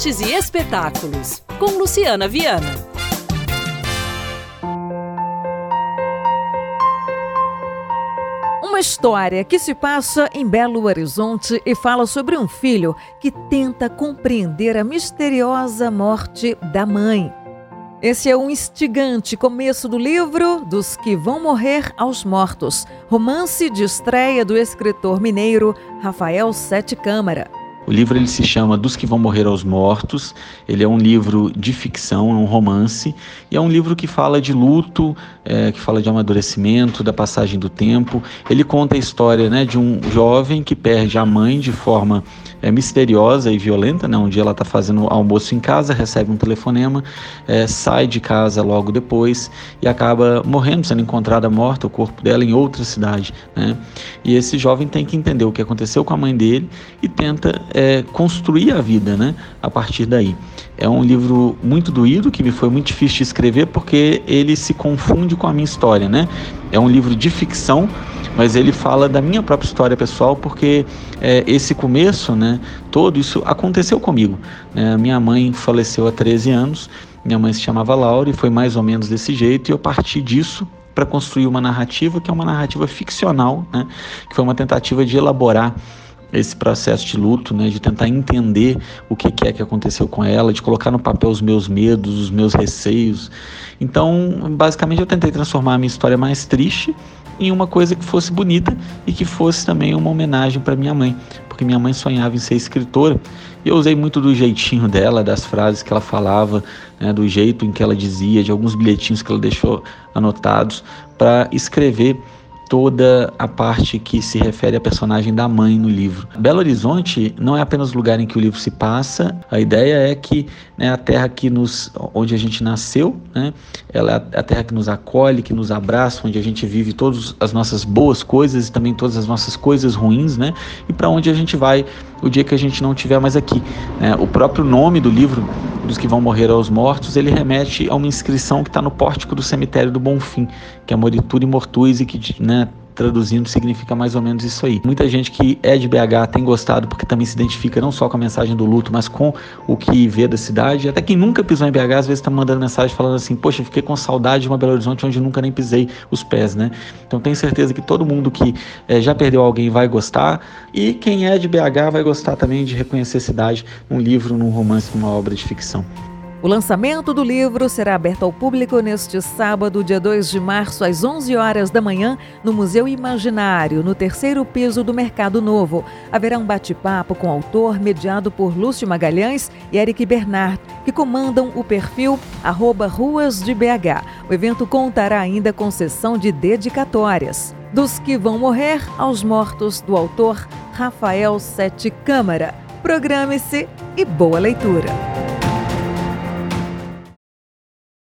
artes e espetáculos, com Luciana Viana. Uma história que se passa em Belo Horizonte e fala sobre um filho que tenta compreender a misteriosa morte da mãe. Esse é um instigante começo do livro Dos que vão morrer aos mortos, romance de estreia do escritor mineiro Rafael Sete Câmara. O livro ele se chama Dos que vão morrer aos mortos. Ele é um livro de ficção, é um romance e é um livro que fala de luto, é, que fala de amadurecimento, da passagem do tempo. Ele conta a história né, de um jovem que perde a mãe de forma é, misteriosa e violenta. Né? Um dia ela está fazendo almoço em casa, recebe um telefonema, é, sai de casa logo depois e acaba morrendo, sendo encontrada morta, o corpo dela em outra cidade. Né? E esse jovem tem que entender o que aconteceu com a mãe dele e tenta é, construir a vida né, a partir daí. É um livro muito doído, que me foi muito difícil de escrever, porque ele se confunde com a minha história. Né? É um livro de ficção, mas ele fala da minha própria história pessoal, porque é, esse começo, né, todo isso aconteceu comigo. Né? Minha mãe faleceu há 13 anos, minha mãe se chamava Laura e foi mais ou menos desse jeito, e eu parti disso para construir uma narrativa que é uma narrativa ficcional, né? que foi uma tentativa de elaborar esse processo de luto, né, de tentar entender o que é que aconteceu com ela, de colocar no papel os meus medos, os meus receios. Então, basicamente, eu tentei transformar a minha história mais triste em uma coisa que fosse bonita e que fosse também uma homenagem para minha mãe, porque minha mãe sonhava em ser escritora e eu usei muito do jeitinho dela, das frases que ela falava, né, do jeito em que ela dizia, de alguns bilhetinhos que ela deixou anotados para escrever toda a parte que se refere à personagem da mãe no livro. Belo Horizonte não é apenas o lugar em que o livro se passa, a ideia é que né, a terra que nos, onde a gente nasceu, né, ela é a terra que nos acolhe, que nos abraça, onde a gente vive todas as nossas boas coisas e também todas as nossas coisas ruins, né, e para onde a gente vai o dia que a gente não estiver mais aqui. Né? O próprio nome do livro, dos que vão morrer aos mortos, ele remete a uma inscrição que está no pórtico do cemitério do Bonfim, que é Moritura e Mortuis e que né, traduzindo significa mais ou menos isso aí. Muita gente que é de BH tem gostado porque também se identifica não só com a mensagem do luto, mas com o que vê da cidade. Até quem nunca pisou em BH às vezes está mandando mensagem falando assim: "Poxa, fiquei com saudade de uma Belo Horizonte onde nunca nem pisei os pés", né? Então tenho certeza que todo mundo que é, já perdeu alguém vai gostar e quem é de BH vai gostar também de reconhecer a cidade num livro, num romance, numa obra de ficção. O lançamento do livro será aberto ao público neste sábado, dia 2 de março, às 11 horas da manhã, no Museu Imaginário, no terceiro piso do Mercado Novo. Haverá um bate-papo com o autor, mediado por Lúcio Magalhães e Eric Bernard, que comandam o perfil arroba Ruas de BH. O evento contará ainda com sessão de dedicatórias. Dos que vão morrer aos mortos, do autor Rafael Sete Câmara. Programe-se e boa leitura!